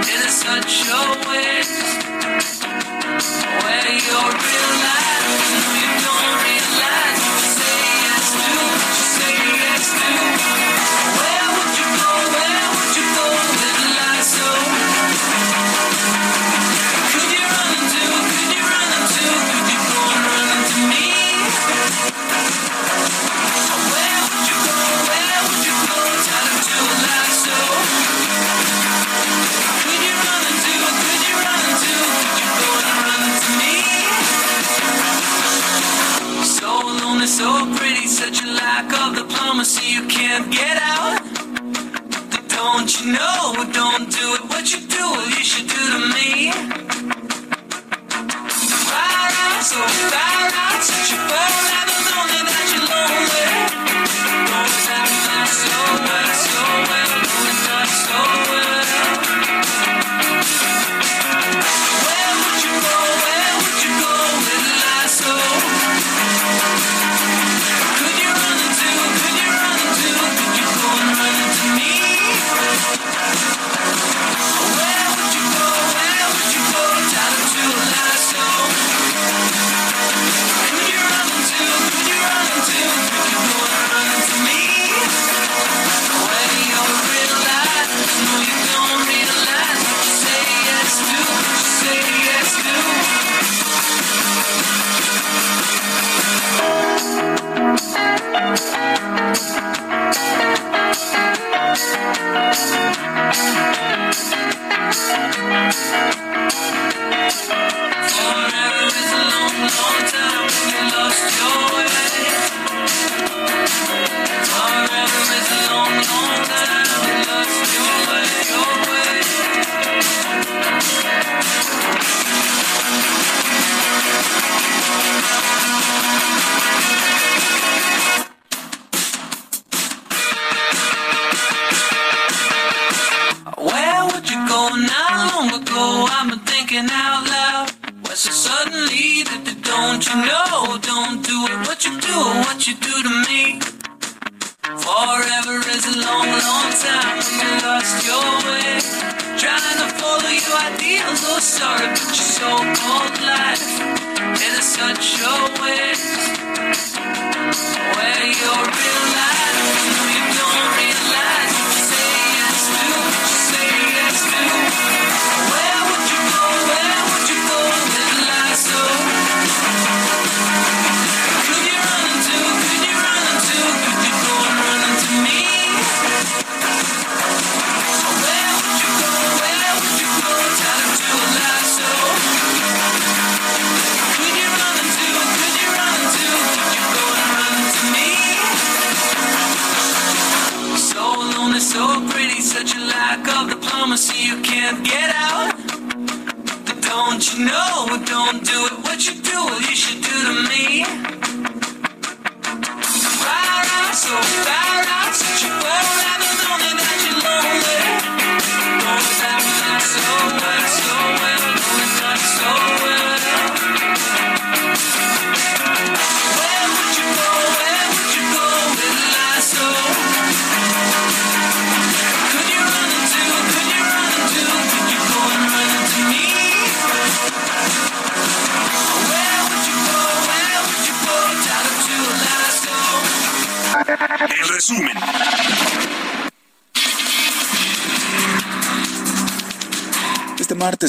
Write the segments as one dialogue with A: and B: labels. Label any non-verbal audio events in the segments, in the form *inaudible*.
A: in such a way where you're
B: realized.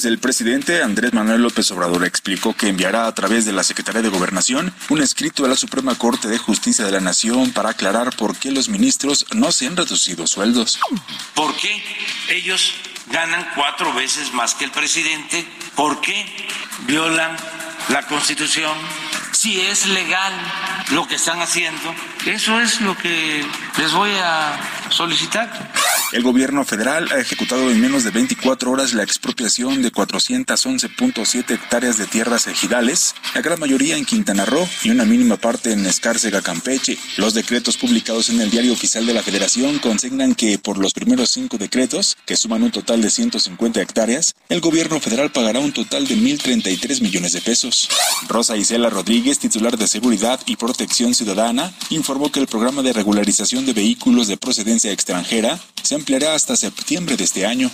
B: El presidente Andrés Manuel López Obrador explicó que enviará a través de la Secretaría de Gobernación un escrito a la Suprema Corte de Justicia de la Nación para aclarar por qué los ministros no se han reducido sueldos.
C: ¿Por qué ellos ganan cuatro veces más que el presidente? ¿Por qué violan la Constitución? Si es legal lo que están haciendo, eso es lo que les voy a solicitar.
B: El gobierno federal ha ejecutado en menos de 24 horas la expropiación de 411.7 hectáreas de tierras ejidales, la gran mayoría en Quintana Roo y una mínima parte en Escárcega, Campeche. Los decretos publicados en el Diario Oficial de la Federación consignan que por los primeros cinco decretos, que suman un total de 150 hectáreas, el gobierno federal pagará un total de 1.033 millones de pesos. Rosa Isela Rodríguez, titular de Seguridad y Protección Ciudadana, informó que el programa de regularización de vehículos de procedencia extranjera se ampliará hasta septiembre de este año.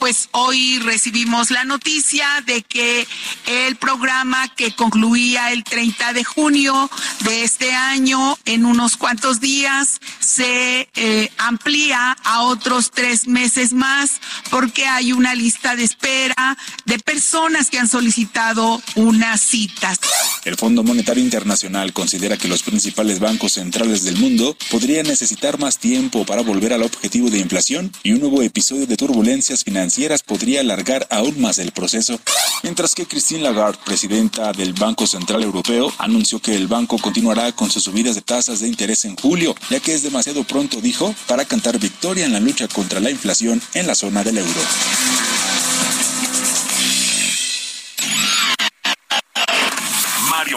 D: Pues hoy recibimos la noticia de que el programa que concluía el 30 de junio de este año, en unos cuantos días, se eh, amplía a otros tres meses más porque hay una lista de espera de personas que han solicitado unas citas.
B: El Fondo Monetario Internacional considera que los principales bancos centrales del mundo podrían necesitar más tiempo para volver al objetivo de inflación y un nuevo episodio de turbulencias financieras podría alargar aún más el proceso. Mientras que Christine Lagarde, presidenta del Banco Central Europeo, anunció que el banco continuará con sus subidas de tasas de interés en julio, ya que es demasiado pronto, dijo, para cantar victoria en la lucha contra la inflación en la zona del euro.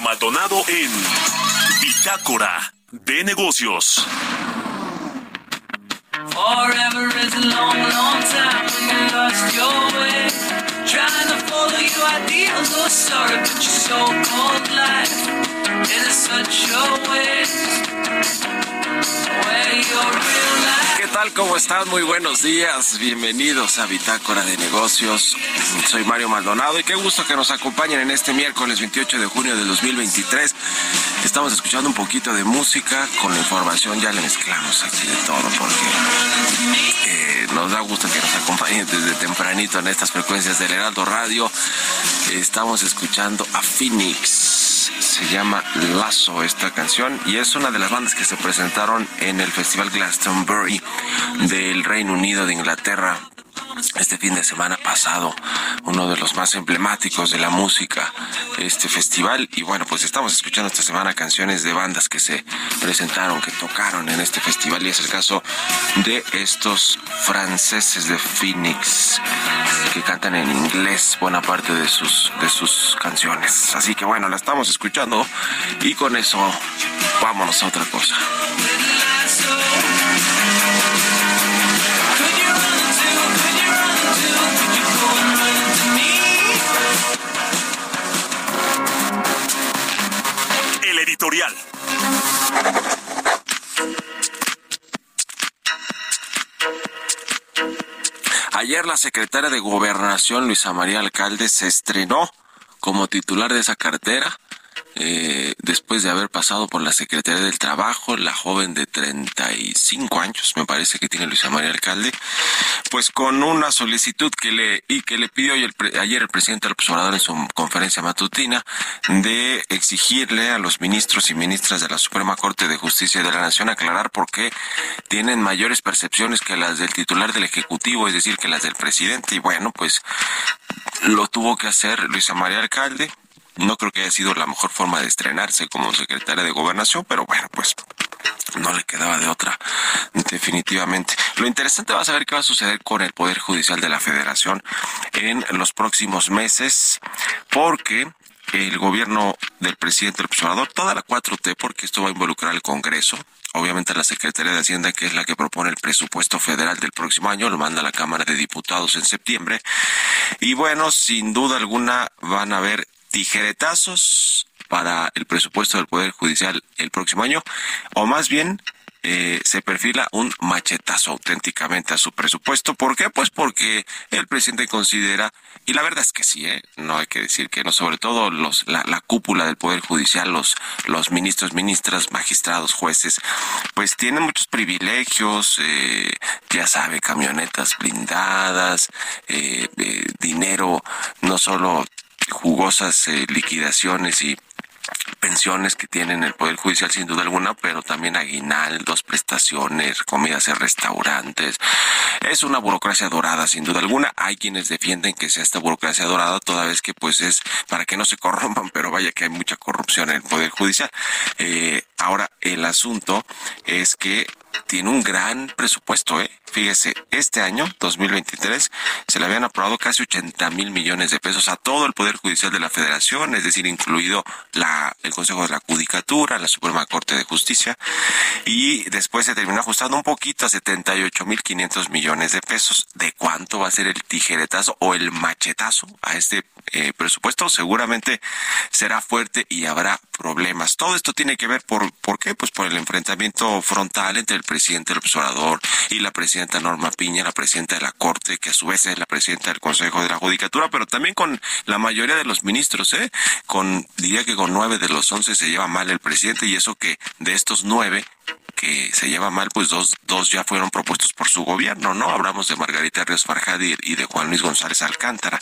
E: Maldonado en Bitácora de Negocios.
A: Forever is a long, long time when you lost your way. Trying to follow your ideals, oh sorry, but your so-called life is such a waste. Where your real life.
F: ¿Qué tal? ¿Cómo están? Muy buenos días. Bienvenidos a Bitácora de Negocios. Soy Mario Maldonado y qué gusto que nos acompañen en este miércoles 28 de junio de 2023. Estamos escuchando un poquito de música. Con la información ya le mezclamos aquí de todo porque eh, nos da gusto que nos acompañen desde tempranito en estas frecuencias del Heraldo Radio. Estamos escuchando a Phoenix. Se llama Lazo esta canción y es una de las bandas que se presentaron en el Festival Glastonbury del Reino Unido de Inglaterra este fin de semana pasado, uno de los más emblemáticos de la música, este festival. Y bueno, pues estamos escuchando esta semana canciones de bandas que se presentaron, que tocaron en este festival. Y es el caso de estos franceses de Phoenix, que cantan en inglés buena parte de sus, de sus canciones. Así que bueno, la estamos escuchando y con eso vámonos a otra cosa. Ayer la secretaria de Gobernación, Luisa María Alcalde, se estrenó como titular de esa cartera. Eh, después de haber pasado por la Secretaría del Trabajo, la joven de 35 años, me parece que tiene Luisa María Alcalde, pues con una solicitud que le y que le pidió ayer, ayer el presidente López Obrador en su conferencia matutina de exigirle a los ministros y ministras de la Suprema Corte de Justicia de la Nación aclarar por qué tienen mayores percepciones que las del titular del Ejecutivo, es decir, que las del presidente. Y bueno, pues lo tuvo que hacer Luisa María Alcalde. No creo que haya sido la mejor forma de estrenarse como secretaria de Gobernación, pero bueno, pues no le quedaba de otra, definitivamente. Lo interesante va a saber qué va a suceder con el Poder Judicial de la Federación en los próximos meses, porque el gobierno del presidente López Obrador, toda la 4T, porque esto va a involucrar al Congreso, obviamente la Secretaría de Hacienda, que es la que propone el presupuesto federal del próximo año, lo manda a la Cámara de Diputados en septiembre. Y bueno, sin duda alguna van a haber tijeretazos para el presupuesto del Poder Judicial el próximo año, o más bien eh, se perfila un machetazo auténticamente a su presupuesto. ¿Por qué? Pues porque el presidente considera, y la verdad es que sí, ¿eh? no hay que decir que no, sobre todo los, la, la cúpula del Poder Judicial, los, los ministros, ministras, magistrados, jueces, pues tienen muchos privilegios, eh, ya sabe, camionetas blindadas, eh, eh, dinero, no solo jugosas eh, liquidaciones y pensiones que tienen el Poder Judicial sin duda alguna, pero también aguinaldos, prestaciones, comidas en restaurantes. Es una burocracia dorada sin duda alguna. Hay quienes defienden que sea esta burocracia dorada toda vez que pues es para que no se corrompan, pero vaya que hay mucha corrupción en el Poder Judicial. Eh, ahora, el asunto es que tiene un gran presupuesto, ¿eh? Fíjese, este año, 2023, se le habían aprobado casi 80 mil millones de pesos a todo el Poder Judicial de la Federación, es decir, incluido la, el Consejo de la Judicatura, la Suprema Corte de Justicia, y después se terminó ajustando un poquito a 78 mil 500 millones de pesos. ¿De cuánto va a ser el tijeretazo o el machetazo a este eh, presupuesto? Seguramente será fuerte y habrá problemas. Todo esto tiene que ver por, ¿por qué? Pues por el enfrentamiento frontal entre el presidente del observador y la presidenta Norma Piña, la presidenta de la Corte, que a su vez es la presidenta del Consejo de la Judicatura, pero también con la mayoría de los ministros, ¿eh? Con, diría que con nueve de los once se lleva mal el presidente y eso que de estos nueve que se lleva mal, pues dos, dos ya fueron propuestos por su gobierno, ¿no? Hablamos de Margarita Ríos Farjad y, de Juan Luis González Alcántara.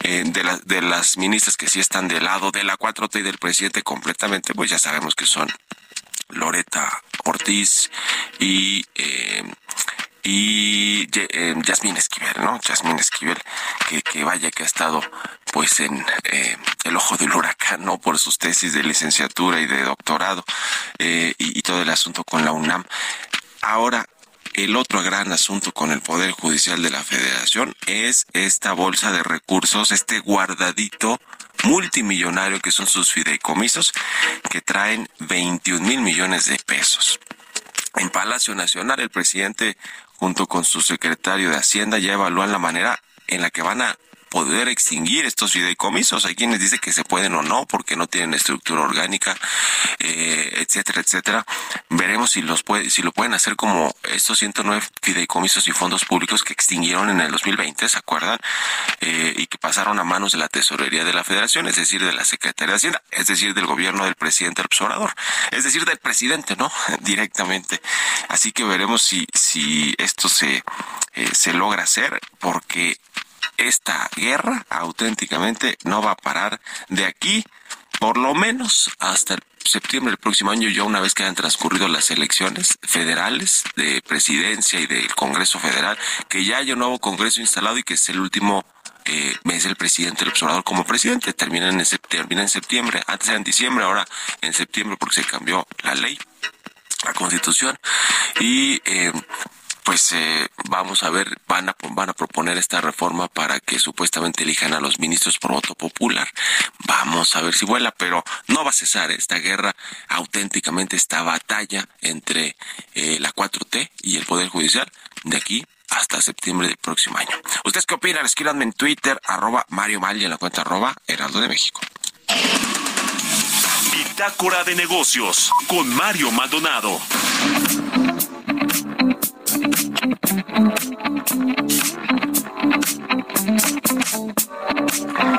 F: Eh, de, la, de las ministras que sí están del lado de la 4T y del presidente completamente, pues ya sabemos que son Loreta Ortiz y eh, y eh, Esquivel, ¿no? Yasmín Esquivel, que, que vaya que ha estado pues en eh, el ojo del huracán, ¿no? Por sus tesis de licenciatura y de doctorado eh, y, y todo el asunto con la UNAM. Ahora, el otro gran asunto con el Poder Judicial de la Federación es esta bolsa de recursos, este guardadito multimillonario que son sus fideicomisos, que traen 21 mil millones de pesos. En Palacio Nacional, el presidente, junto con su secretario de Hacienda, ya evalúan la manera en la que van a poder extinguir estos fideicomisos. Hay quienes dicen que se pueden o no porque no tienen estructura orgánica, eh, etcétera, etcétera. Veremos si los puede, si lo pueden hacer como estos 109 fideicomisos y fondos públicos que extinguieron en el 2020, ¿se acuerdan? Eh, y que pasaron a manos de la Tesorería de la Federación, es decir, de la Secretaría de Hacienda, es decir, del gobierno del presidente López Obrador, es decir, del presidente, ¿no? *laughs* Directamente. Así que veremos si, si esto se, eh, se logra hacer, porque esta guerra auténticamente no va a parar de aquí por lo menos hasta el septiembre del próximo año, ya una vez que hayan transcurrido las elecciones federales de presidencia y del Congreso Federal, que ya haya un nuevo Congreso instalado y que es el último eh, mes del presidente el observador como presidente. Termina en, termina en septiembre, antes era en diciembre, ahora en septiembre porque se cambió la ley la constitución y eh, pues eh, vamos a ver, van a, van a proponer esta reforma para que supuestamente elijan a los ministros por voto popular. Vamos a ver si vuela, pero no va a cesar esta guerra, auténticamente esta batalla entre eh, la 4T y el Poder Judicial de aquí hasta septiembre del próximo año. ¿Ustedes qué opinan? Escríbanme en Twitter, arroba Mario Mal y en la cuenta arroba Heraldo de México.
E: Bitácora de negocios con Mario Maldonado.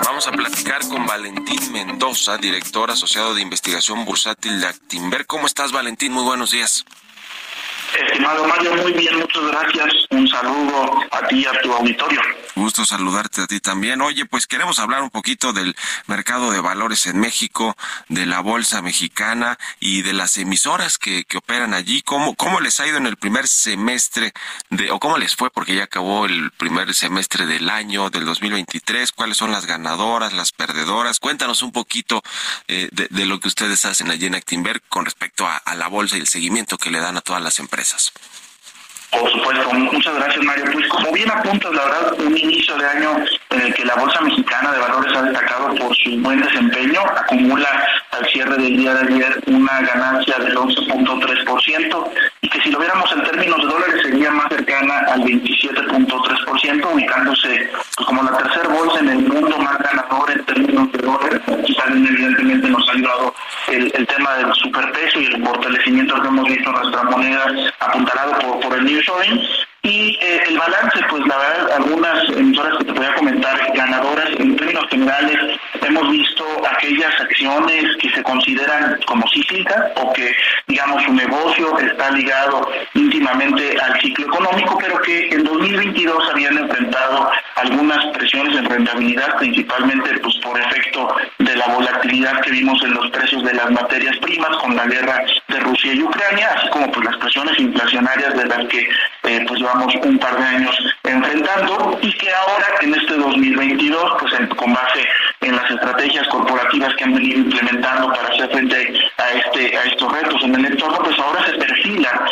F: Vamos a platicar con Valentín Mendoza, director asociado de investigación bursátil de Actimber. ¿Cómo estás, Valentín? Muy buenos días.
G: Estimado Mario, muy bien, muchas gracias. Un saludo a ti y a tu auditorio.
F: Gusto saludarte a ti también. Oye, pues queremos hablar un poquito del mercado de valores en México, de la bolsa mexicana y de las emisoras que, que operan allí. ¿Cómo, ¿Cómo les ha ido en el primer semestre de, o cómo les fue? Porque ya acabó el primer semestre del año, del 2023. ¿Cuáles son las ganadoras, las perdedoras? Cuéntanos un poquito eh, de, lo que ustedes hacen allí en Actinberg con respecto a la bolsa y el seguimiento que le dan a todas las empresas empresas.
G: Por supuesto, muchas gracias Mario. Pues como bien apuntas, la verdad, un inicio de año en el que la Bolsa Mexicana de Valores ha destacado por su buen desempeño, acumula al cierre del día de ayer una ganancia del 11.3% y que si lo viéramos en términos de dólares sería más cercana al 27.3%, ubicándose pues, como la tercera bolsa en el mundo más ganador en términos de dólares. Aquí también evidentemente nos ha ayudado el, el tema del superpeso y el fortalecimiento que hemos visto en nuestra moneda y eh, el balance, pues la verdad, algunas emisoras que te voy a comentar, ganadoras en términos generales, hemos visto aquellas acciones que se consideran como cíclicas o que, digamos, su negocio está ligado íntimamente al ciclo económico, pero que en 2022 habían enfrentado algunas presiones en rentabilidad, principalmente pues por efecto de la volatilidad que vimos en los precios de las materias primas con la guerra de Rusia y Ucrania, así como pues las presiones inflacionarias de las que eh, pues llevamos un par de años enfrentando y que ahora en este 2022 pues con base en las estrategias corporativas que han venido implementando para hacer frente a este a estos retos en el entorno pues ahora se perfila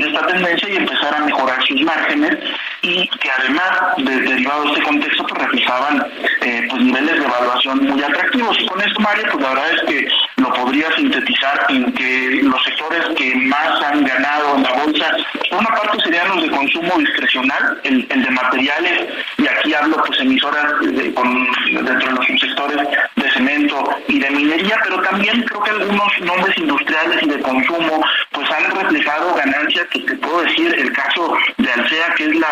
G: esta tendencia y empezar a mejorar sus márgenes y que además de, derivado de este contexto pues reflejaban eh, pues niveles de evaluación muy atractivos. Y con esto Mario pues la verdad es que lo podría sintetizar en que los sectores que más han ganado en la bolsa por una parte serían los de consumo discrecional, el, de materiales, y aquí hablo pues emisoras dentro de los sectores cemento y de minería, pero también creo que algunos nombres industriales y de consumo pues han reflejado ganancias que te puedo decir, el caso de Alsea, que es la,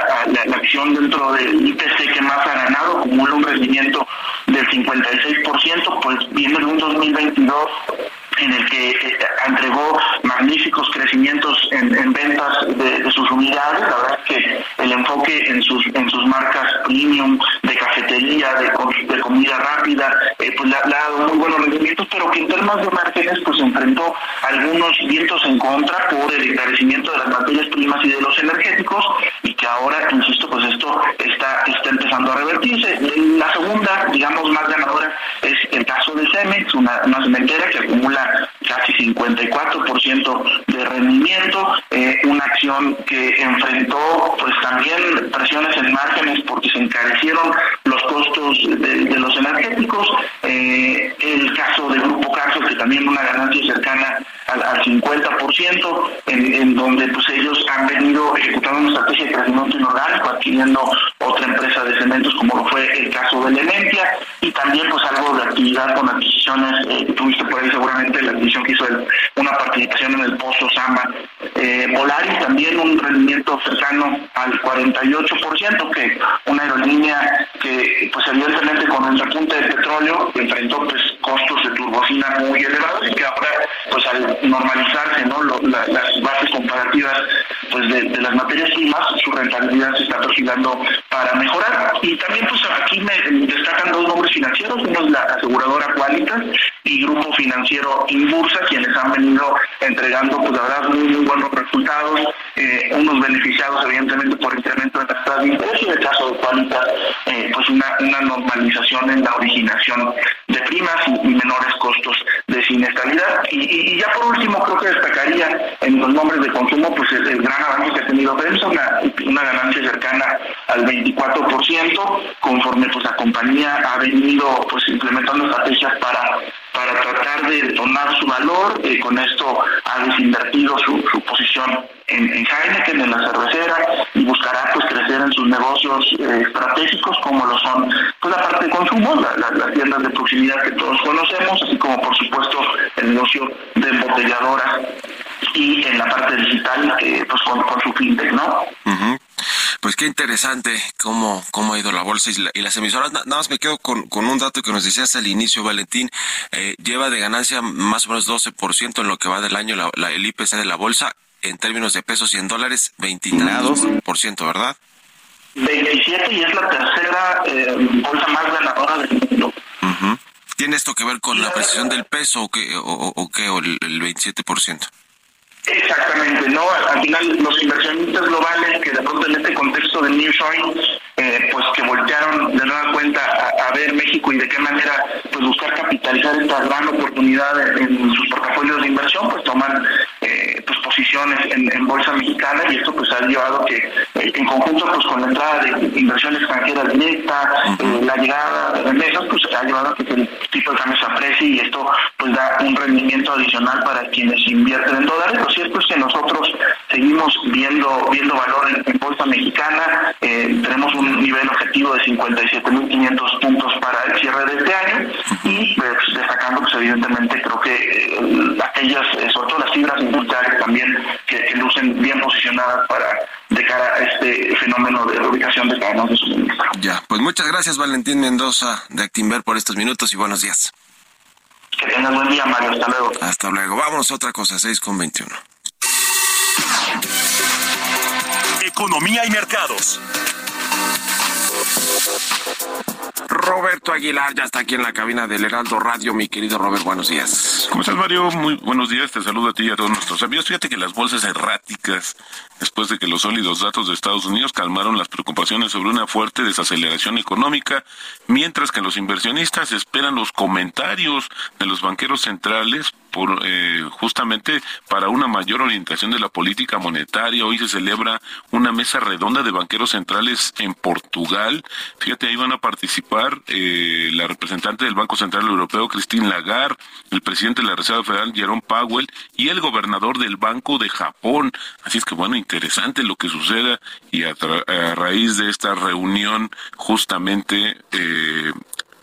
G: acción dentro del IPC que más ha ganado, acumula un rendimiento del 56%, pues viene de un 2022 en el que eh, entregó magníficos crecimientos en, ventas de, sus unidades. La verdad es que el enfoque en sus marcas premium, de cafetería, de, de comida rápida, eh, pues le, ha dado muy buenos rendimientos, pero que en términos de márgenes pues enfrentó algunos vientos en contra por el encarecimiento de las materias primas y de los energéticos y que ahora, insisto, pues esto está, está empezando a revertirse. La segunda, digamos, más ganadora es el caso de Cemex, una, una cementera que acumula casi 54% de rendimiento, eh, una acción que enfrentó pues también presiones en márgenes porque se encarecieron los costos de, los energéticos, eh, el caso del Grupo Carso que también una ganancia cercana al, 50%, en, en, donde pues ellos han venido ejecutando una estrategia de crecimiento inorgánico, adquiriendo otra empresa de cementos como lo fue el caso de Elementia, y también pues algo de actividad adquisiciones, eh, tuviste por ahí seguramente la división que hizo una participación en el Pozo Sama. Eh, Volaris también un rendimiento cercano al 48%, que una aerolínea que pues evidentemente con el repunte del petróleo enfrentó pues costos de turbocina muy elevados y que ahora pues al normalizarse no las bases comparativas pues de, las materias primas su rentabilidad se está perfilando para mejorar. Y también pues aquí me destacan dos nombres financieros uno es la aseguradora Qualitas y Grupo Financiero Inbursa, quienes han venido entregando, pues la muy, muy buenos resultados, eh, unos beneficiados evidentemente por incremento de las tasas de interés y en el caso de Qualitas, eh, pues una, una normalización en la originación de primas y, menores costos de siniestralidad. Y, ya por último, creo que destacaría en los nombres de consumo, pues el, gran avance que ha tenido Prensa, una, una ganancia cercana al 24%, conforme pues la compañía ha venido pues implementando estrategias para para tratar de detonar su valor. con esto ha desinvertido su, su posición en, en Heineken, en la cervecera, y buscará pues crecer en sus negocios eh, estratégicos como lo son pues, la parte de consumo, las tiendas de proximidad que todos conocemos, así como por supuesto el negocio de embotelladoras y en la parte digital pues con, su fintech, ¿no?
F: Pues qué interesante cómo, cómo ha ido la bolsa y, las emisoras. Nada más me quedo con, con, un dato que nos decías al inicio, Valentín. Eh, lleva de ganancia más o menos 12% en lo que va del año la, el IPC de la bolsa. En términos de pesos y en dólares, 23%, ¿verdad?
G: 27 y es la tercera eh, bolsa más ganadora del mundo.
F: ¿Tiene esto que ver con la precisión del peso o qué, o, o, qué, o el, el 27%?
G: Exactamente, ¿no? Al final los inversionistas globales que de pronto en este contexto del nearshoring, eh, pues que voltearon de nueva cuenta a, ver México y de qué manera pues buscar capitalizar esta gran oportunidad en, sus portafolios de inversión, pues toman eh, pues posiciones en, bolsa mexicana y esto pues ha llevado que eh, en conjunto pues con la entrada de inversión extranjera directa, la llegada de remesas, pues ha llevado a que el tipo de cambio se aprecie y esto pues da un rendimiento adicional para quienes invierten en dólares. Lo cierto es que nosotros seguimos viendo viendo valor en, bolsa mexicana, eh, tenemos un nivel objetivo de 57.500 puntos para el cierre de este año y pues, destacando pues evidentemente creo que eh, aquellas, eh, sobre todo las fibras industriales también que, lucen bien posicionadas para cara a este fenómeno de reubicación de cadenas de suministro.
F: Ya, pues muchas gracias Valentín Mendoza de Actimber por estos minutos y buenos días.
G: Que tengas buen día, Mario. Hasta luego.
F: Hasta luego. Vámonos a otra cosa, 6 con 21.
E: Economía y mercados.
F: Roberto Aguilar ya está aquí en la cabina del Heraldo Radio. Mi querido Robert, buenos días.
H: ¿Cómo estás, Mario? Muy buenos días. Te saludo a ti y a todos nuestros amigos. Fíjate que las bolsas erráticas, después de que los sólidos datos de Estados Unidos calmaron las preocupaciones sobre una fuerte desaceleración económica, mientras que los inversionistas esperan los comentarios de los banqueros centrales por eh, justamente para una mayor orientación de la política monetaria. Hoy se celebra una mesa redonda de banqueros centrales en Portugal. Fíjate, ahí van a participar eh, la representante del Banco Central Europeo, Christine Lagarde, el presidente de la Reserva Federal, Jerome Powell, y el gobernador del Banco de Japón. Así es que, bueno, interesante lo que suceda y a, a raíz de esta reunión justamente eh,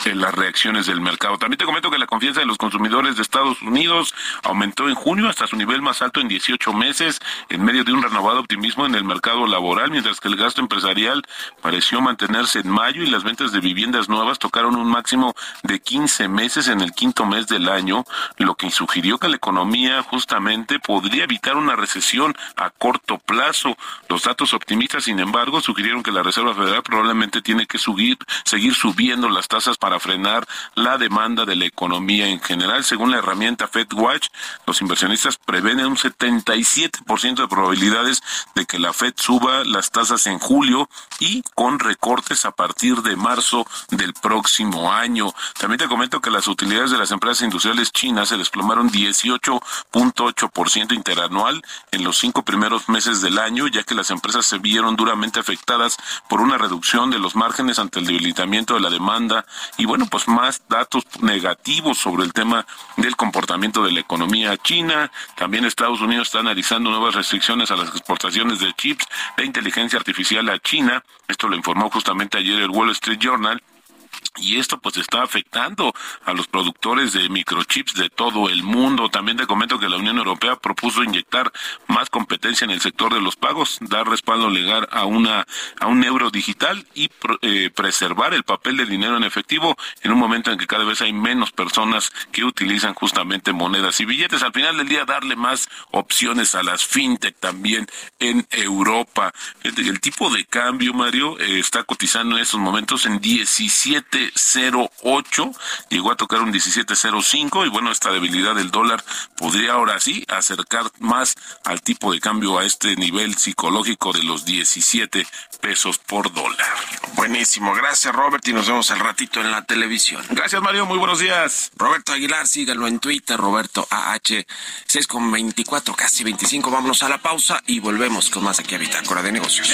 H: en las reacciones del mercado. También te comento que la confianza de los consumidores de Estados Unidos aumentó en junio hasta su nivel más alto en 18 meses, en medio de un renovado optimismo en el mercado laboral, mientras que el gasto empresarial pareció mantenerse en mayo y las ventas de viviendas nuevas tocaron un máximo de 15 meses en el quinto mes del año, lo que sugirió que la economía justamente podría evitar una recesión a corto plazo. Los datos optimistas, sin embargo, sugirieron que la Reserva Federal probablemente tiene que subir, seguir subiendo las tasas para frenar la demanda de la economía en general. Según la herramienta FedWatch, los inversionistas prevén un 77% de probabilidades de que la Fed suba las tasas en julio y con recortes a partir de marzo del próximo año. También te comento que las utilidades de las empresas industriales chinas se desplomaron 18.8% interanual en los cinco primeros meses del año, ya que las empresas se vieron duramente afectadas por una reducción de los márgenes ante el debilitamiento de la demanda y bueno, pues más datos negativos sobre el tema del comportamiento de la economía china. También Estados Unidos está analizando nuevas restricciones a las exportaciones de chips de inteligencia artificial a China. Esto lo informó justamente ayer el Wall Street Journal y esto pues está afectando a los productores de microchips de todo el mundo. También te comento que la Unión Europea propuso inyectar más competencia en el sector de los pagos, dar respaldo legal a una a un euro digital y eh, preservar el papel del dinero en efectivo en un momento en que cada vez hay menos personas que utilizan justamente monedas y billetes. Al final del día darle más opciones a las fintech también en Europa. El, tipo de cambio, Mario, eh, está cotizando en estos momentos en 17 17.08, llegó a tocar un 17.05 y bueno, esta debilidad del dólar podría ahora sí acercar más al tipo de cambio a este nivel psicológico de los 17 pesos por dólar.
F: Buenísimo, gracias Robert y nos vemos al ratito en la televisión.
H: Gracias Mario, muy buenos días.
F: Roberto Aguilar, síganlo en Twitter, Roberto AH 6 con 24, casi 25. Vámonos a la pausa y volvemos con más aquí a Bitácora de Negocios.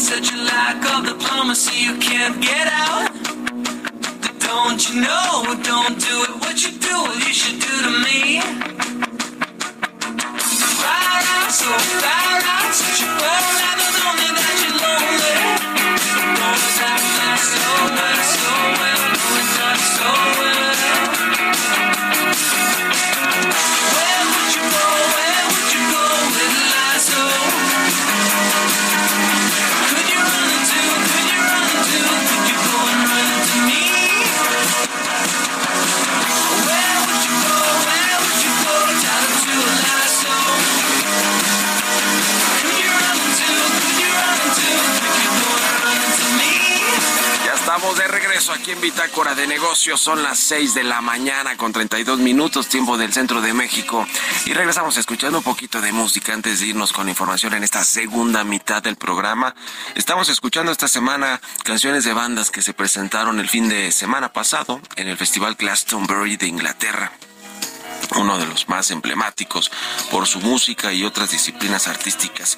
E: Such a lack of diplomacy you can't get out. Don't you know? Don't do it. What you do, you should do to me. Far out, so far out, such a out. Not only that you're lonely. Don't act like so well,
F: de regreso aquí en Bitácora de Negocios. Son las 6 de la mañana con 32 minutos, tiempo del centro de México. Y regresamos escuchando un poquito de música antes de irnos con información en esta segunda mitad del programa. Estamos escuchando esta semana canciones de bandas que se presentaron el fin de semana pasado en el Festival Glastonbury de Inglaterra uno de los más emblemáticos por su música y otras disciplinas artísticas.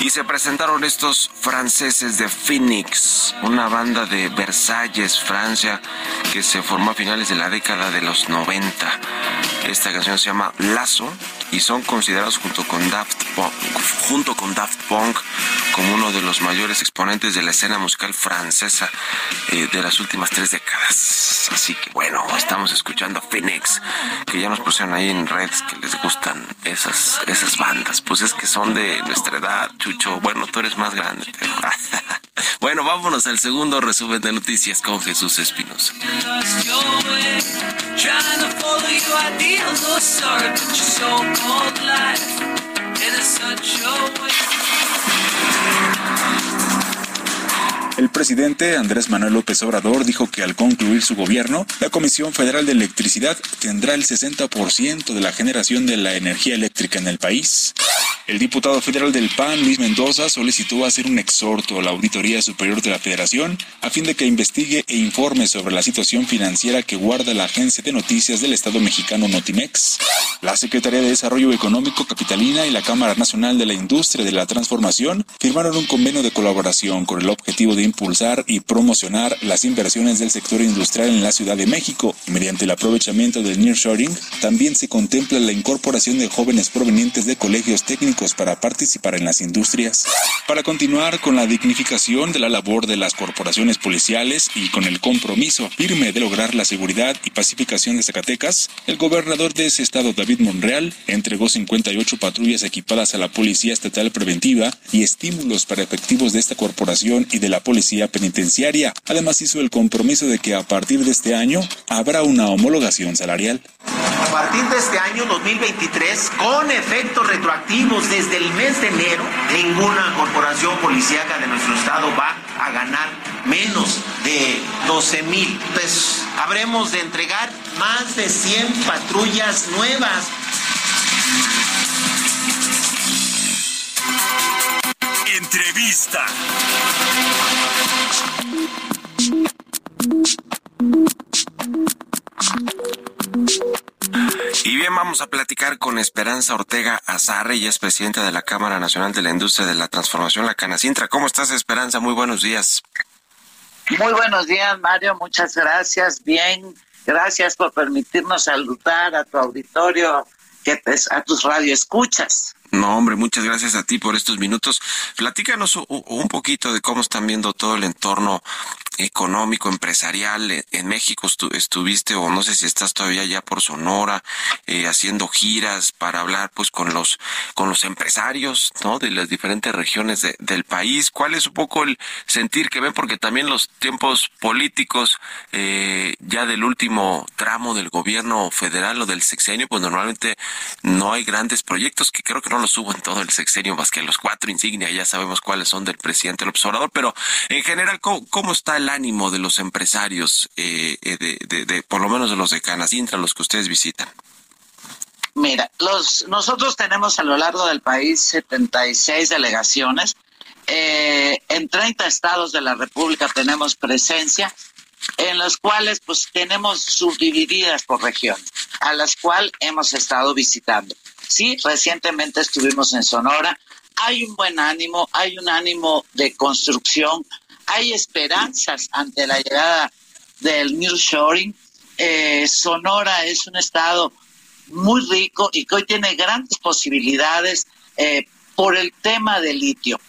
F: Y se presentaron estos franceses de Phoenix, una banda de Versalles, Francia, que se formó a finales de la década de los 90. Esta canción se llama Lazo y son considerados junto con Daft Punk, junto con Daft Punk como uno de los mayores exponentes de la escena musical francesa eh, de las últimas tres décadas. Así que bueno, estamos escuchando a Phoenix, que ya nos pusieron ahí en redes que les gustan esas, esas bandas. Pues es que son de nuestra edad, Chucho. Bueno, tú eres más grande. *laughs* bueno, vámonos al segundo resumen de noticias con Jesús Espinosa.
E: Yeah.
B: El presidente Andrés Manuel López Obrador dijo que al concluir su gobierno, la Comisión Federal de Electricidad tendrá el 60% de la generación de la energía eléctrica en el país. El diputado federal del PAN, Luis Mendoza, solicitó hacer un exhorto a la Auditoría Superior de la Federación a fin de que investigue e informe sobre la situación financiera que guarda la agencia de noticias del Estado mexicano Notimex. La Secretaría de Desarrollo Económico Capitalina y la Cámara Nacional de la Industria de la Transformación firmaron un convenio de colaboración con el objetivo de impulsar y promocionar las inversiones del sector industrial en la Ciudad de México. Mediante el aprovechamiento del nearshoring, también se contempla la incorporación de jóvenes provenientes de colegios técnicos para participar en las industrias. Para continuar con la dignificación de la labor de las corporaciones policiales y con el compromiso firme de lograr la seguridad y pacificación de Zacatecas, el gobernador de ese estado, David Monreal, entregó 58 patrullas equipadas a la Policía Estatal Preventiva y estímulos para efectivos de esta corporación y de la Policía Penitenciaria. Además hizo el compromiso de que a partir de este año habrá una homologación salarial.
I: A partir de este año 2023, con efectos retroactivos desde el mes de enero, ninguna corporación policíaca de nuestro estado va a ganar menos de 12 mil pesos. Habremos de entregar más de 100 patrullas nuevas.
J: Entrevista.
F: Y bien, vamos a platicar con Esperanza Ortega Azarre, ella es presidenta de la Cámara Nacional de la Industria de la Transformación, la Canacintra. ¿Cómo estás, Esperanza? Muy buenos días.
K: Muy buenos días, Mario. Muchas gracias. Bien, gracias por permitirnos saludar a tu auditorio, que te- a tus radioescuchas.
F: No, hombre, muchas gracias a ti por estos minutos. Platícanos un poquito de cómo están viendo todo el entorno económico, empresarial. En- En México estu- estuviste, o no sé si estás todavía ya por Sonora, eh, haciendo giras para hablar pues con los, con los empresarios, ¿no? De las diferentes regiones de- del país. ¿Cuál es un poco el sentir que ven? Porque también los tiempos políticos, eh, ya del último tramo del gobierno federal o del sexenio, pues normalmente no hay grandes proyectos que creo que no los hubo en todo el sexenio más que los cuatro insignias, ya sabemos cuáles son del presidente López Obrador, pero en general, ¿cómo, cómo está el ánimo de los empresarios, eh, eh, de, por lo menos de los de Canacintra, los que ustedes visitan?
K: Mira, los, nosotros tenemos a lo largo del país 76 delegaciones. Eh, en 30 estados de la República tenemos presencia, en las cuales pues tenemos subdivididas por regiones, a las cuales hemos estado visitando. Sí, recientemente estuvimos en Sonora. Hay un buen ánimo, hay un ánimo de construcción, hay esperanzas ante la llegada del New Shoring. Eh, Sonora es un estado muy rico y que hoy tiene grandes posibilidades eh, por el tema del litio.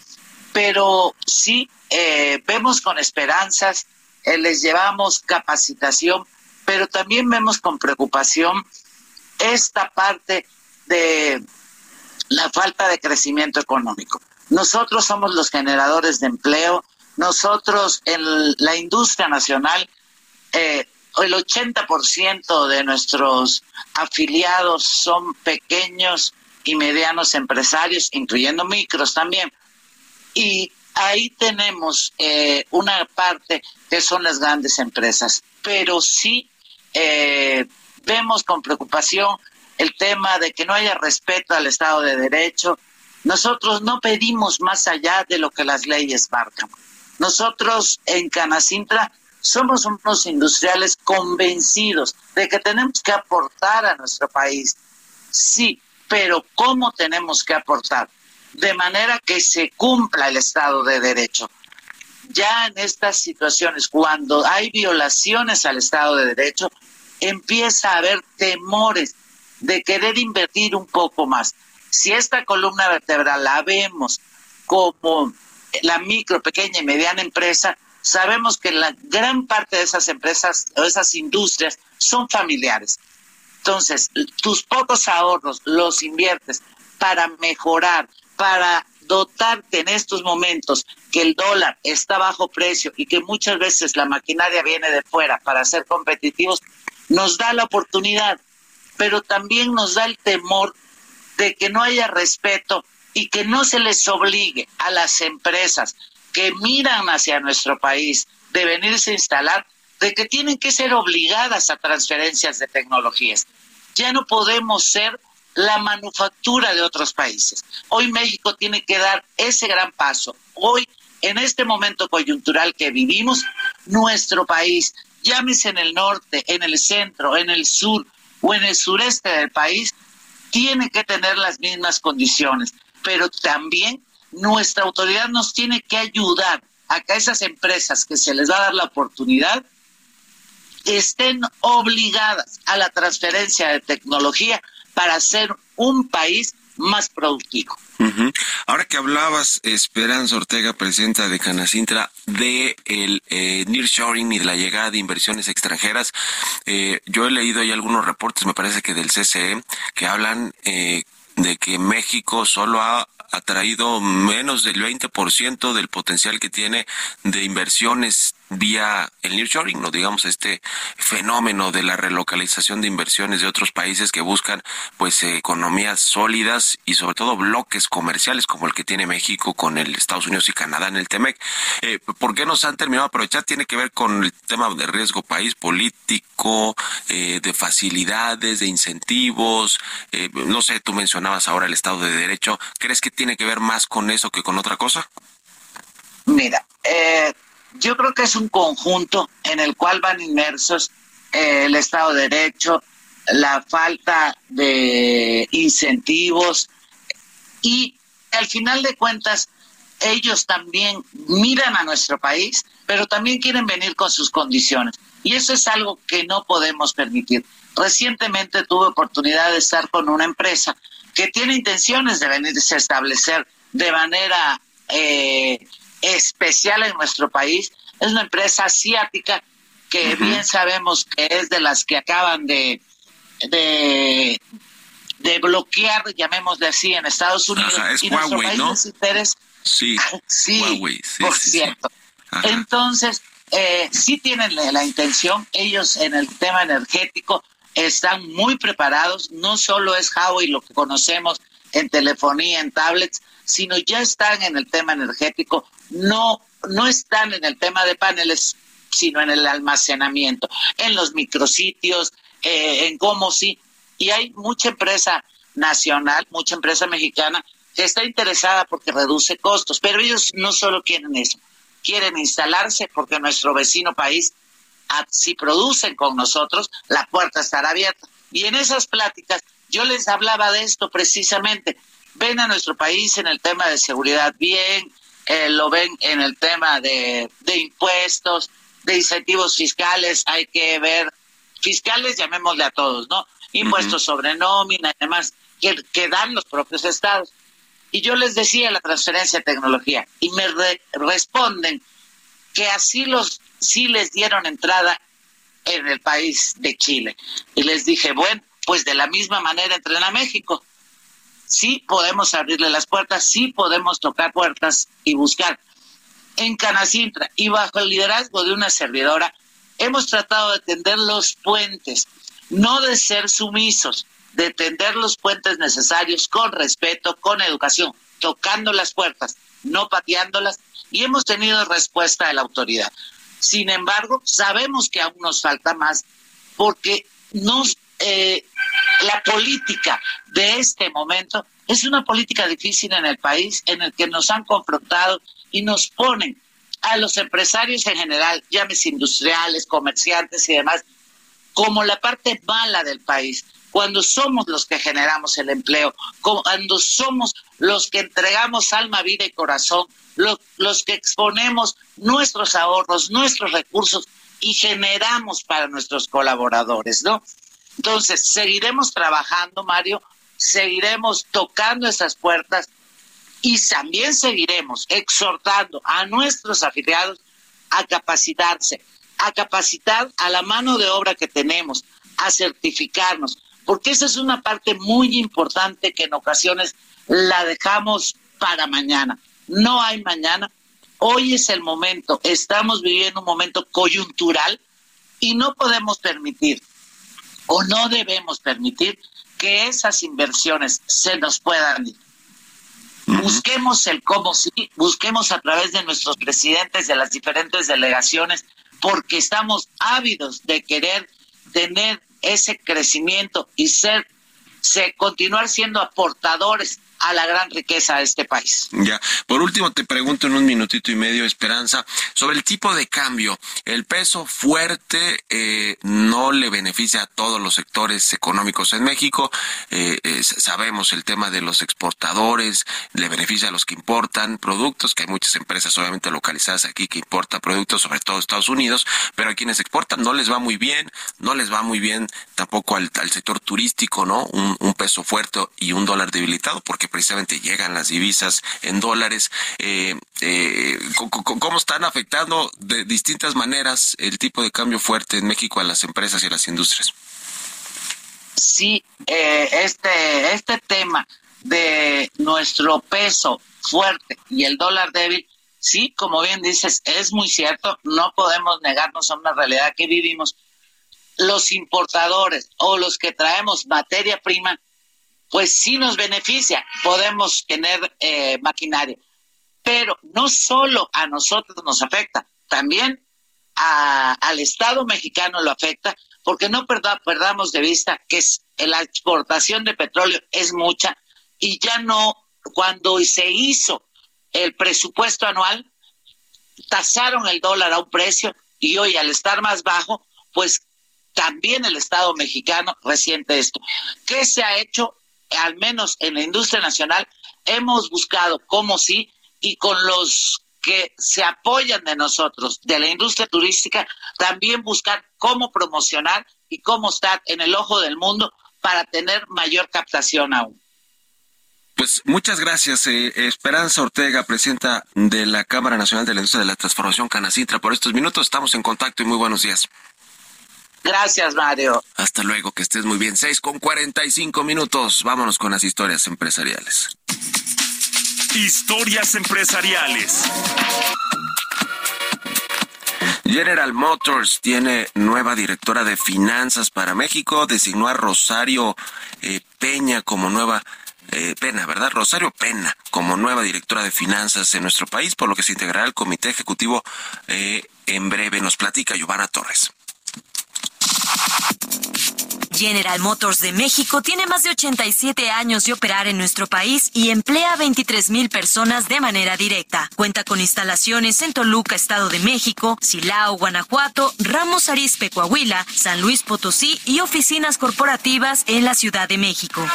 K: Pero sí eh, vemos con esperanzas, eh, les llevamos capacitación, pero también vemos con preocupación esta parte de la falta de crecimiento económico. Nosotros somos los generadores de empleo, nosotros en la industria nacional eh, el 80% de nuestros afiliados son pequeños y medianos empresarios, incluyendo micros también. Y ahí tenemos eh, una parte que son las grandes empresas, pero sí eh, vemos con preocupación el tema de que no haya respeto al Estado de Derecho. Nosotros no pedimos más allá de lo que las leyes marcan. Nosotros en Canacintra somos unos industriales convencidos de que tenemos que aportar a nuestro país. Sí, pero ¿cómo tenemos que aportar? De manera que se cumpla el Estado de Derecho. Ya en estas situaciones, cuando hay violaciones al Estado de Derecho, empieza a haber temores de querer invertir un poco más. Si esta columna vertebral la vemos como la micro, pequeña y mediana empresa, sabemos que la gran parte de esas empresas o esas industrias son familiares. Entonces, tus pocos ahorros los inviertes para mejorar, para dotarte en estos momentos que el dólar está bajo precio y que muchas veces la maquinaria viene de fuera para ser competitivos, nos da la oportunidad, pero también nos da el temor de que no haya respeto y que no se les obligue a las empresas que miran hacia nuestro país de venirse a instalar, de que tienen que ser obligadas a transferencias de tecnologías. Ya no podemos ser la manufactura de otros países. Hoy México tiene que dar ese gran paso. Hoy, en este momento coyuntural que vivimos, nuestro país, llámese en el norte, en el centro, en el sur o en el sureste del país, tiene que tener las mismas condiciones, pero también nuestra autoridad nos tiene que ayudar a que esas empresas que se les va a dar la oportunidad estén obligadas a la transferencia de tecnología para ser un país más productivo.
F: Ahora que hablabas, Esperanza Ortega, presidenta de Canacintra, de el eh, nearshoring y de la llegada de inversiones extranjeras, eh, yo he leído ahí algunos reportes, me parece que del CCE, que hablan eh, de que México solo ha ha traído menos del 20% del potencial que tiene de inversiones vía el nearshoring, no digamos este fenómeno de la relocalización de inversiones de otros países que buscan pues economías sólidas y sobre todo bloques comerciales como el que tiene México con el Estados Unidos y Canadá en el TEMEC. Eh, ¿Por qué nos han terminado de aprovechar? Tiene que ver con el tema de riesgo país político, eh, de facilidades, de incentivos. Eh, no sé, tú mencionabas ahora el Estado de Derecho. ¿Crees que tiene que ver más con eso que con otra cosa?
K: Mira, eh, yo creo que es un conjunto en el cual van inmersos eh, el Estado de Derecho, la falta de incentivos y al final de cuentas ellos también miran a nuestro país, pero también quieren venir con sus condiciones. Y eso es algo que no podemos permitir. Recientemente tuve oportunidad de estar con una empresa que tiene intenciones de venirse a establecer de manera eh, especial en nuestro país. Es una empresa asiática que bien sabemos que es de las que acaban de, de, bloquear, llamémosle así, en Estados Unidos.
F: es y Huawei, ¿no? *laughs*
K: sí, sí, por cierto. Entonces, eh, sí tienen la, intención, ellos en el tema energético están muy preparados, no solo es Huawei lo que conocemos en telefonía, en tablets, sino ya están en el tema energético, no, no están en el tema de paneles, sino en el almacenamiento, en los micrositios, eh, en cómo sí. Y hay mucha empresa nacional, mucha empresa mexicana que está interesada porque reduce costos, pero ellos no solo quieren eso, quieren instalarse porque nuestro vecino país, ah, si producen con nosotros, la puerta estará abierta. Y en esas pláticas yo les hablaba de esto precisamente. Ven a nuestro país en el tema de seguridad bien, eh, lo ven en el tema de, impuestos, de incentivos fiscales, hay que ver, fiscales llamémosle a todos, ¿no? Impuestos sobre nómina y demás, que, que dan los propios estados. Y yo les decía la transferencia de tecnología y me responden que así los sí les dieron entrada en el país de Chile. Y les dije, bueno, pues de la misma manera entren a México. Sí podemos abrirle las puertas, sí podemos tocar puertas y buscar. En Canacintra y bajo el liderazgo de una servidora, hemos tratado de tender los puentes, no de ser sumisos, de tender los puentes necesarios con respeto, con educación, tocando las puertas, no pateándolas, y hemos tenido respuesta de la autoridad. Sin embargo, sabemos que aún nos falta más porque nos, eh, la política de este momento es una política difícil en el país en el que nos han confrontado y nos ponen a los empresarios en general, llames industriales, comerciantes y demás, como la parte mala del país cuando somos los que generamos el empleo, cuando somos los que entregamos alma, vida y corazón, los, que exponemos nuestros ahorros, nuestros recursos y generamos para nuestros colaboradores, ¿no? Entonces, seguiremos trabajando, Mario, seguiremos tocando esas puertas y también seguiremos exhortando a nuestros afiliados a capacitarse, a capacitar a la mano de obra que tenemos, a certificarnos, porque esa es una parte muy importante que en ocasiones la dejamos para mañana. No hay mañana. Hoy es el momento. Estamos viviendo un momento coyuntural y no podemos permitir o no debemos permitir que esas inversiones se nos puedan ir. Busquemos el cómo sí, busquemos a través de nuestros presidentes de las diferentes delegaciones, porque estamos ávidos de querer tener ese crecimiento y ser, se, continuar siendo aportadores a la gran riqueza de este país.
F: Ya, por último te pregunto en un minutito y medio, Esperanza, sobre el tipo de cambio. El peso fuerte eh, no le beneficia a todos los sectores económicos en México. Eh, sabemos el tema de los exportadores, le beneficia a los que importan productos, que hay muchas empresas obviamente localizadas aquí que importan productos, sobre todo Estados Unidos, pero a quienes exportan no les va muy bien, no les va muy bien tampoco al, sector turístico, ¿no? Un peso fuerte y un dólar debilitado, porque precisamente llegan las divisas en dólares. Eh, eh, ¿Cómo están afectando de distintas maneras el tipo de cambio fuerte en México a las empresas y a las industrias?
K: Sí, eh, este, este tema de nuestro peso fuerte y el dólar débil, sí, como bien dices, es muy cierto, no podemos negarnos a una realidad que vivimos. Los importadores o los que traemos materia prima pues sí nos beneficia, podemos tener eh, maquinaria. Pero no solo a nosotros nos afecta, también al Estado mexicano lo afecta, porque no perdamos de vista que la exportación de petróleo es mucha y ya no, cuando se hizo el presupuesto anual, tasaron el dólar a un precio y hoy al estar más bajo, pues también el Estado mexicano resiente esto. ¿Qué se ha hecho? Al menos en la industria nacional, hemos buscado cómo sí y con los que se apoyan de nosotros, de la industria turística, también buscar cómo promocionar y cómo estar en el ojo del mundo para tener mayor captación aún.
F: Pues muchas gracias, eh, Esperanza Ortega, presidenta de la Cámara Nacional de la Industria de la Transformación Canacintra, por estos minutos. Estamos en contacto y muy buenos días.
K: Gracias, Mario.
F: Hasta luego, que estés muy bien. Seis con cuarenta y cinco minutos. Vámonos con las historias empresariales.
J: Historias empresariales.
F: General Motors tiene nueva directora de finanzas para México. Designó a Rosario eh, Peña como nueva eh, Pena, ¿verdad? Rosario Pena como nueva directora de finanzas en nuestro país, por lo que se integrará al comité ejecutivo eh, en breve. Nos platica Giovanna Torres.
L: General Motors de México tiene más de 87 años de operar en nuestro país y emplea a 23 mil personas de manera directa. Cuenta con instalaciones en Toluca, Estado de México, Silao, Guanajuato, Ramos Arizpe, Coahuila, San Luis Potosí y oficinas corporativas en la Ciudad de México.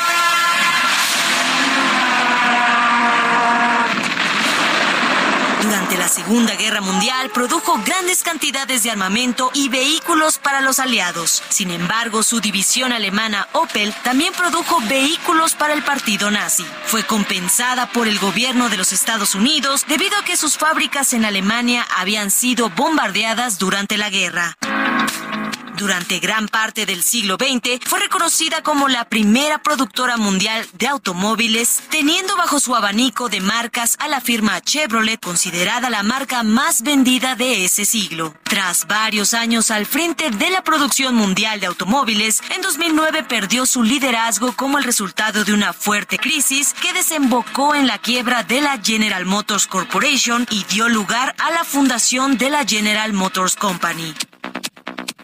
L: Durante la Segunda Guerra Mundial produjo grandes cantidades de armamento y vehículos para los aliados. Sin embargo, su división alemana Opel también produjo vehículos para el partido nazi. Fue compensada por el gobierno de los Estados Unidos debido a que sus fábricas en Alemania habían sido bombardeadas durante la guerra. Durante gran parte del siglo XX fue reconocida como la primera productora mundial de automóviles, teniendo bajo su abanico de marcas a la firma Chevrolet, considerada la marca más vendida de ese siglo. Tras varios años al frente de la producción mundial de automóviles, en 2009 perdió su liderazgo como el resultado de una fuerte crisis que desembocó en la quiebra de la General Motors Corporation y dio lugar a la fundación de la General Motors Company.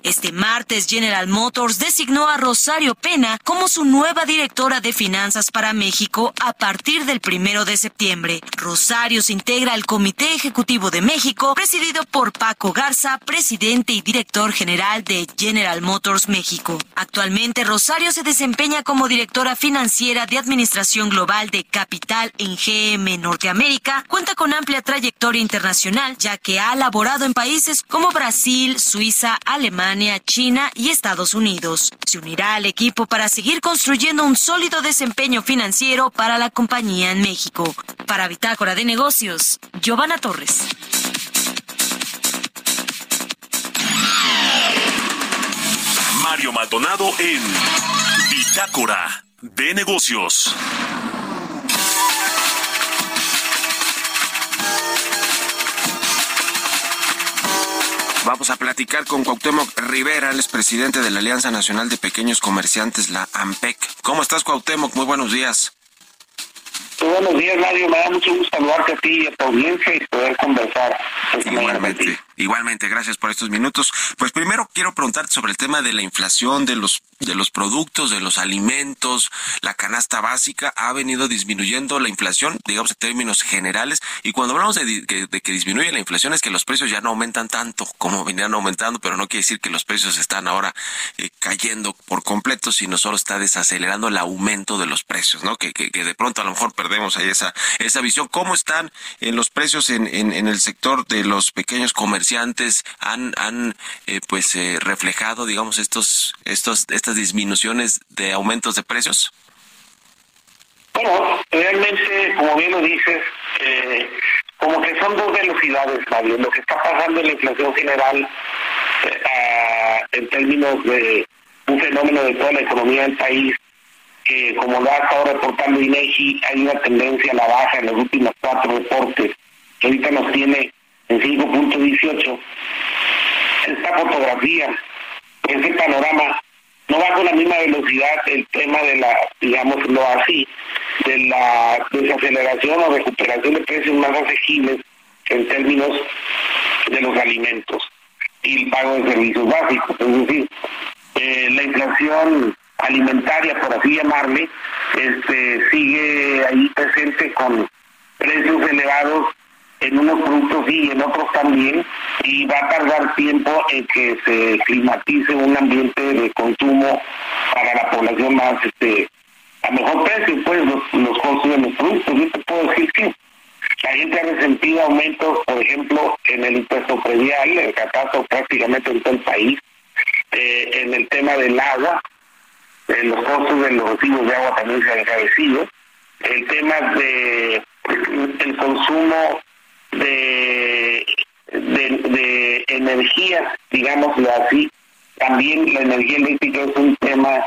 L: Este martes General Motors designó a Rosario Pena como su nueva directora de finanzas para México a partir del primero de septiembre. Rosario se integra al Comité Ejecutivo de México, presidido por Paco Garza, presidente y director general de General Motors México. Actualmente Rosario se desempeña como directora financiera de Administración Global de Capital en GM Norteamérica. Cuenta con amplia trayectoria internacional, ya que ha laborado en países como Brasil, Suiza, Alemania, China y Estados Unidos. Se unirá al equipo para seguir construyendo un sólido desempeño financiero para la compañía en México. Para Bitácora de Negocios, Giovanna Torres.
E: Mario Maldonado en Bitácora de Negocios.
F: Vamos a platicar con Cuauhtémoc Rivera, el presidente de la Alianza Nacional de Pequeños Comerciantes, la AMPEC. ¿Cómo estás, Cuauhtémoc? Muy buenos días.
M: Muy buenos días, Mario. Me da mucho gusto saludarte a ti y a tu audiencia y poder conversar.
F: Igualmente. Igualmente, gracias por estos minutos. Pues primero quiero preguntarte sobre el tema de la inflación de los de los productos, de los alimentos, la canasta básica ha venido disminuyendo la inflación, digamos en términos generales, y cuando hablamos de, que disminuye la inflación es que los precios ya no aumentan tanto como venían aumentando, pero no quiere decir que los precios están ahora eh, cayendo por completo, sino solo está desacelerando el aumento de los precios, ¿no? Que, que, de pronto a lo mejor perdemos ahí esa, esa visión. ¿Cómo están en los precios en, en, en el sector de los pequeños comerciantes? han, han eh, pues eh, reflejado, digamos, estos, estos, estas disminuciones de aumentos de precios?
M: Bueno, realmente, como bien lo dices, eh, como que son dos velocidades, Mario. Lo que está pasando en la inflación general en términos de un fenómeno de toda la economía del país, que como lo ha estado reportando INEGI, hay una tendencia a la baja en los últimos cuatro reportes, que ahorita nos tiene en 5.18, esta fotografía, ese panorama, no va con la misma velocidad el tema de la, digámoslo así, de la desaceleración o recuperación de precios más asequibles en términos de los alimentos y el pago de servicios básicos. Es decir, eh, la inflación alimentaria, por así llamarle, este, sigue ahí presente con precios elevados en unos productos y en otros también, y va a tardar tiempo en que se climatice un ambiente de consumo para la población más, este, a mejor precio, pues, los, costos de los productos. Yo te puedo decir que la gente ha resentido aumentos, por ejemplo, en el impuesto predial, el catastro prácticamente en todo el país, eh, en el tema del agua, eh, los costos de los recibos de agua también se han encarecido, el tema de el consumo de, de, energía, digámoslo así. También la energía eléctrica es un tema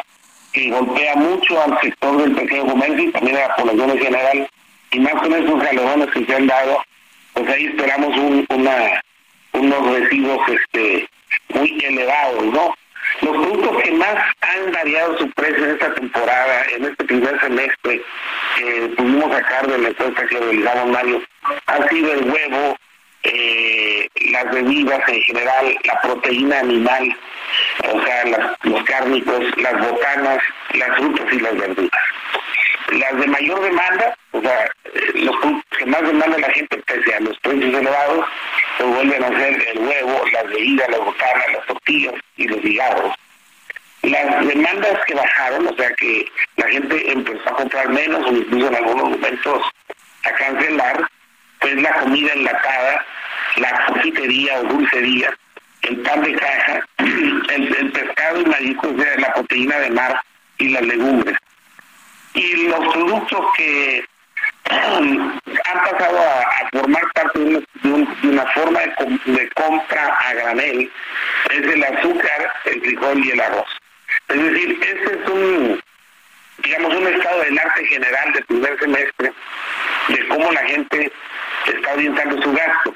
M: que golpea mucho al sector del pequeño comercio y también a la población en general. Y más con esos galones que se han dado, pues ahí esperamos un, una, unos residuos este, muy elevados, ¿no? Los productos que más han variado su precio en esta temporada, en este primer semestre, que pudimos sacar de la encuesta que realizamos Mario, ha sido el huevo, eh, las bebidas en general, la proteína animal, o sea, los cárnicos, las botanas, las frutas y las verduras. Las de mayor demanda, o sea, los que más demanda la gente pese a los precios elevados, se vuelven a ser el huevo, las bebidas, las botanas, las tortillas y los cigarros. Las demandas que bajaron, o sea que la gente empezó a comprar menos o incluso en algunos momentos a cancelar, pues la comida enlatada, la confitería o dulcería, el pan de caja, *clears throat* el, pescado y mariscos, o sea, la proteína de mar y las legumbres. Y los productos que han pasado a, formar parte de una, forma de, compra a granel es el azúcar, el frijol y el arroz. Es decir, este es un, digamos, un estado del arte general del primer semestre de cómo la gente está orientando su gasto.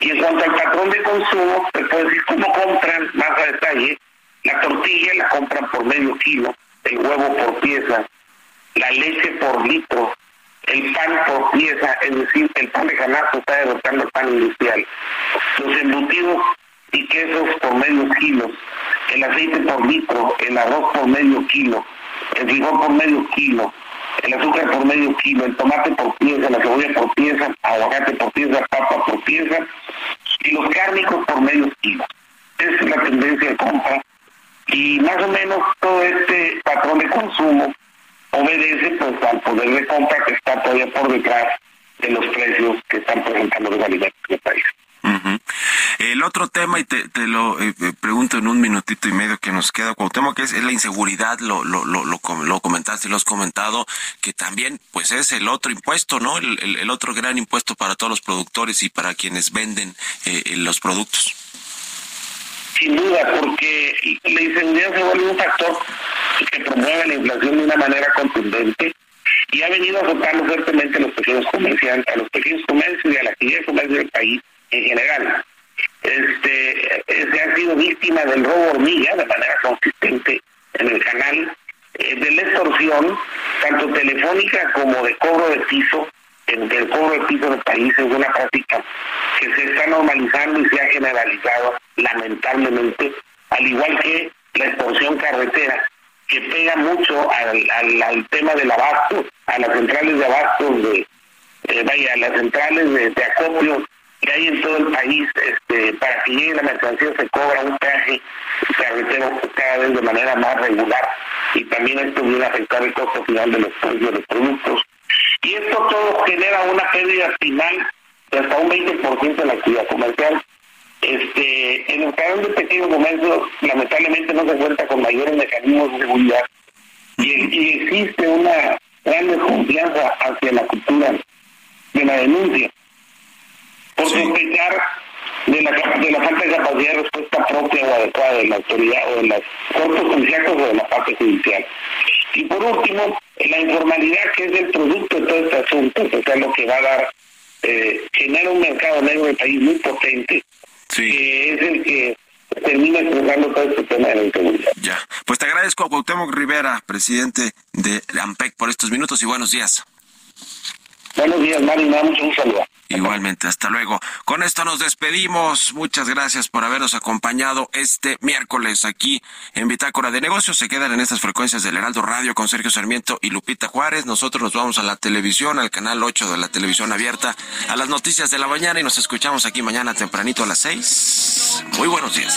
M: Y en cuanto al patrón de consumo, se puede decir cómo compran más a detalle. La tortilla la compran por medio kilo, el huevo por pieza, la leche por litro, el pan por pieza, es decir, el pan de canasto está derrotando el pan industrial. Los embutidos y quesos por medio kilo, el aceite por litro, el arroz por medio kilo, el frijol por medio kilo, el azúcar por medio kilo, el tomate por pieza, la cebolla por pieza, aguacate por pieza, papa por pieza y los cárnicos por medio kilo. Esa es la tendencia de compra y más o menos todo este patrón de consumo obedece pues al poder de compra que está todavía por detrás de los precios que están presentando los alimentos en el país.
F: El otro tema, y te, lo eh, eh, pregunto en un minutito y medio que nos queda, Cuauhtémoc, que es, la inseguridad, lo, lo, lo, lo, comentaste, lo has comentado, que también pues es el otro impuesto, ¿no? El, el, otro gran impuesto para todos los productores y para quienes venden eh, los productos.
M: Sin duda, porque la inseguridad se vuelve un factor que promueve la inflación de una manera contundente y ha venido afectando fuertemente a los pequeños comerciantes, a los pequeños comercios y a la actividad comercio del país en general. Este, se ha sido víctima del robo hormiga de manera consistente en el canal, eh, de la extorsión, tanto telefónica como de cobro de piso. El, cobro de piso en el país es una práctica que se está normalizando y se ha generalizado lamentablemente, al igual que la extorsión carretera, que pega mucho al, al, tema del abasto, a las centrales de abasto, de, eh, vaya, a las centrales de acopio que hay en todo el país, este, para que llegue la mercancía se cobra un peaje carretero cada vez de manera más regular y también esto viene a afectar el costo final de los de los productos. Y esto todo genera una pérdida final de hasta un 20% de la actividad comercial. Este, en el caso de pequeños comercios, lamentablemente no se cuenta con mayores mecanismos de seguridad y, y existe una gran desconfianza hacia la cultura de la denuncia por sospechar de la, de la falta de capacidad de respuesta propia o adecuada de la autoridad o de las cortes policiales o de la parte judicial. Y por último, la informalidad que es el producto asunto, que es lo que va a dar, eh, genera un mercado negro del país muy potente, que es el que termina expresando todo este tema de la inseguridad.
F: Ya, pues te agradezco a Cuauhtémoc Rivera, presidente de AMPEC, por estos minutos y buenos días.
M: Buenos días, Mari, me da mucho un saludo.
F: Igualmente, hasta luego. Con esto nos despedimos. Muchas gracias por habernos acompañado este miércoles aquí en Bitácora de Negocios. Se quedan en estas frecuencias del Heraldo Radio con Sergio Sarmiento y Lupita Juárez. Nosotros nos vamos a la televisión, al canal 8 de la televisión abierta, a las noticias de la mañana y nos escuchamos aquí mañana tempranito a las 6. Muy buenos días.